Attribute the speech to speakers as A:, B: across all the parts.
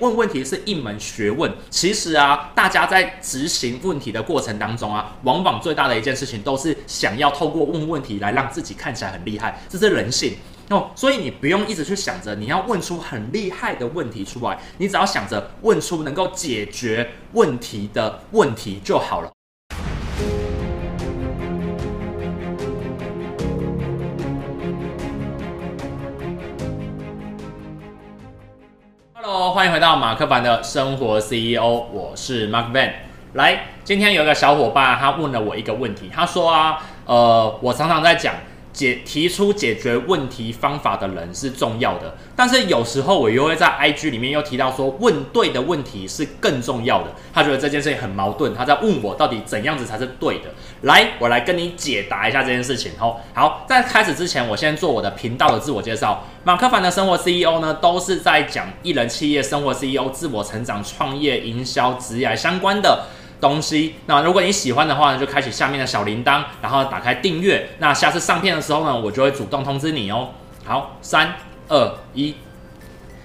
A: 问问题是一门学问。其实啊，大家在执行问题的过程当中啊，往往最大的一件事情都是想要透过问问题来让自己看起来很厉害，这是人性哦。所以你不用一直去想着你要问出很厉害的问题出来，你只要想着问出能够解决问题的问题就好了。欢迎回到马克凡的生活 CEO，我是 Mark Van。来，今天有一个小伙伴，他问了我一个问题，他说啊，呃，我常常在讲。解提出解决问题方法的人是重要的，但是有时候我又会在 IG 里面又提到说，问对的问题是更重要的。他觉得这件事情很矛盾，他在问我到底怎样子才是对的。来，我来跟你解答一下这件事情。吼，好，在开始之前，我先做我的频道的自我介绍。马克凡的生活 CEO 呢，都是在讲艺人企业生活 CEO 自我成长、创业、营销、职业相关的。东西，那如果你喜欢的话呢，就开启下面的小铃铛，然后打开订阅。那下次上片的时候呢，我就会主动通知你哦。好，三二一，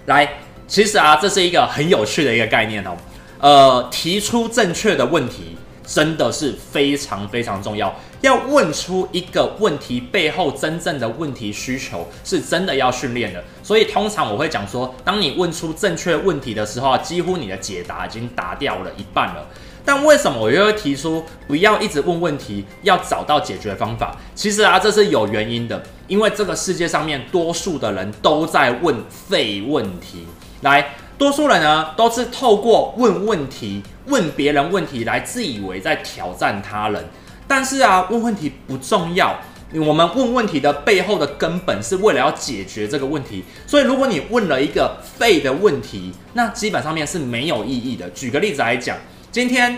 A: 来，其实啊，这是一个很有趣的一个概念哦。呃，提出正确的问题真的是非常非常重要。要问出一个问题背后真正的问题需求，是真的要训练的。所以通常我会讲说，当你问出正确问题的时候，几乎你的解答已经答掉了一半了。但为什么我又会提出不要一直问问题，要找到解决方法？其实啊，这是有原因的，因为这个世界上面多数的人都在问废问题。来，多数人呢都是透过问问题、问别人问题来自以为在挑战他人。但是啊，问问题不重要，我们问问题的背后的根本是为了要解决这个问题。所以，如果你问了一个废的问题，那基本上面是没有意义的。举个例子来讲。今天，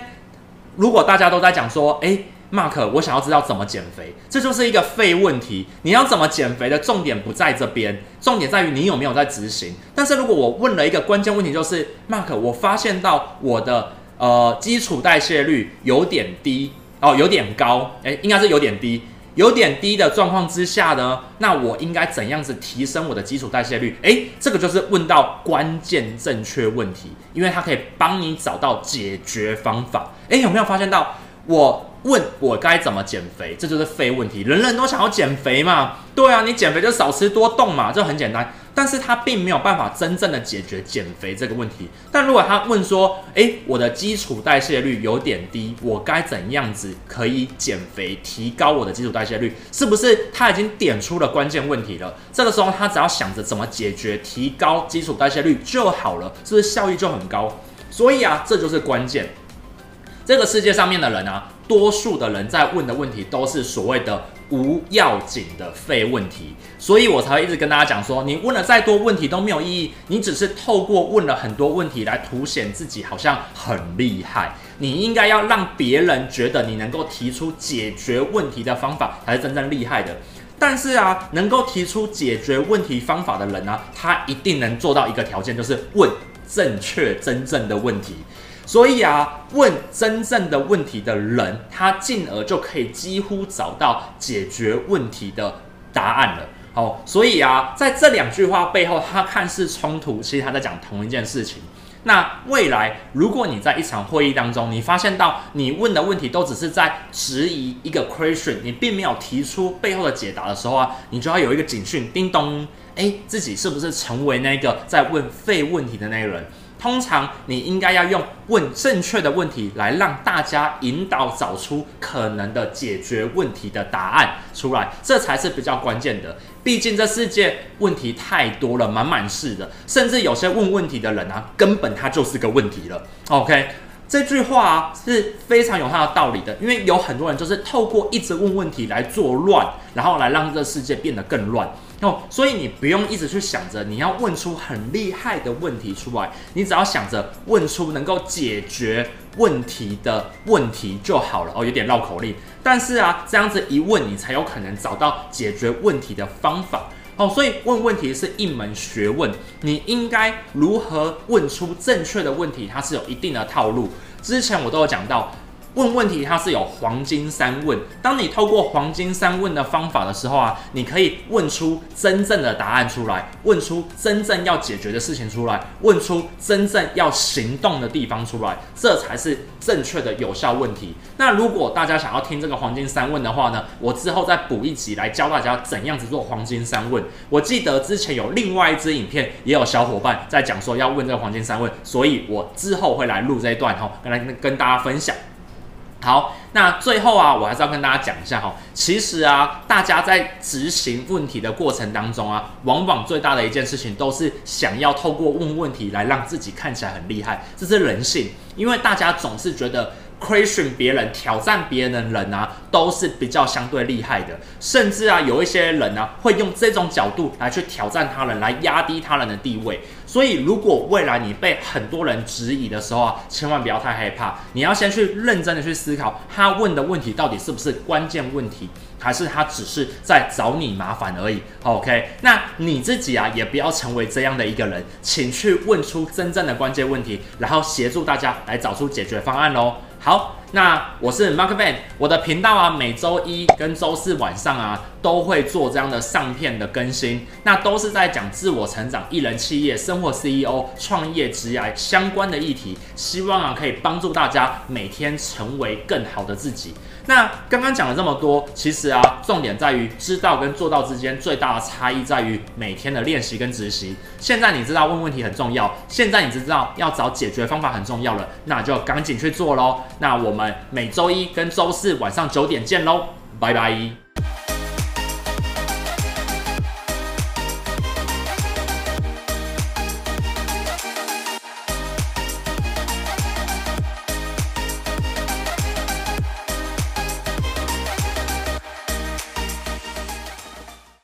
A: 如果大家都在讲说，诶，Mark，我想要知道怎么减肥，这就是一个废问题。你要怎么减肥的重点不在这边，重点在于你有没有在执行。但是如果我问了一个关键问题，就是 Mark，我发现到我的呃基础代谢率有点低哦，有点高，诶，应该是有点低。有点低的状况之下呢，那我应该怎样子提升我的基础代谢率？诶，这个就是问到关键正确问题，因为它可以帮你找到解决方法。诶，有没有发现到我？问我该怎么减肥，这就是废问题。人人都想要减肥嘛，对啊，你减肥就少吃多动嘛，这很简单。但是他并没有办法真正的解决减肥这个问题。但如果他问说，诶，我的基础代谢率有点低，我该怎样子可以减肥，提高我的基础代谢率？是不是他已经点出了关键问题了？这个时候他只要想着怎么解决，提高基础代谢率就好了，是不是效益就很高？所以啊，这就是关键。这个世界上面的人啊。多数的人在问的问题都是所谓的无要紧的废问题，所以我才会一直跟大家讲说，你问了再多问题都没有意义，你只是透过问了很多问题来凸显自己好像很厉害。你应该要让别人觉得你能够提出解决问题的方法才是真正厉害的。但是啊，能够提出解决问题方法的人呢，他一定能做到一个条件，就是问正确真正的问题。所以啊，问真正的问题的人，他进而就可以几乎找到解决问题的答案了。好，所以啊，在这两句话背后，他看似冲突，其实他在讲同一件事情。那未来，如果你在一场会议当中，你发现到你问的问题都只是在质疑一个 question，你并没有提出背后的解答的时候啊，你就要有一个警讯，叮咚，诶，自己是不是成为那个在问废问题的那个人？通常你应该要用问正确的问题来让大家引导找出可能的解决问题的答案出来，这才是比较关键的。毕竟这世界问题太多了，满满是的，甚至有些问问题的人啊，根本他就是个问题了。OK，这句话是非常有它的道理的，因为有很多人就是透过一直问问题来作乱，然后来让这个世界变得更乱。哦，所以你不用一直去想着你要问出很厉害的问题出来，你只要想着问出能够解决问题的问题就好了。哦，有点绕口令，但是啊，这样子一问，你才有可能找到解决问题的方法。哦，所以问问题是一门学问，你应该如何问出正确的问题，它是有一定的套路。之前我都有讲到。问问题它是有黄金三问，当你透过黄金三问的方法的时候啊，你可以问出真正的答案出来，问出真正要解决的事情出来，问出真正要行动的地方出来，这才是正确的有效问题。那如果大家想要听这个黄金三问的话呢，我之后再补一集来教大家怎样子做黄金三问。我记得之前有另外一支影片，也有小伙伴在讲说要问这个黄金三问，所以我之后会来录这一段哈，跟来跟大家分享。好，那最后啊，我还是要跟大家讲一下哈。其实啊，大家在执行问题的过程当中啊，往往最大的一件事情都是想要透过问问题来让自己看起来很厉害，这是人性。因为大家总是觉得 question 别人、挑战别人的人啊，都是比较相对厉害的。甚至啊，有一些人啊，会用这种角度来去挑战他人，来压低他人的地位。所以，如果未来你被很多人质疑的时候啊，千万不要太害怕。你要先去认真的去思考，他问的问题到底是不是关键问题，还是他只是在找你麻烦而已。OK，那你自己啊，也不要成为这样的一个人，请去问出真正的关键问题，然后协助大家来找出解决方案喽。好，那我是 Mark Van，我的频道啊，每周一跟周四晚上啊，都会做这样的上片的更新，那都是在讲自我成长、艺人企业、生活 CEO、创业职涯相关的议题，希望啊可以帮助大家每天成为更好的自己。那刚刚讲了这么多，其实啊，重点在于知道跟做到之间最大的差异在于每天的练习跟执行。现在你知道问问题很重要，现在你知道要找解决方法很重要了，那就赶紧去做喽。那我们每周一跟周四晚上九点见喽，拜拜。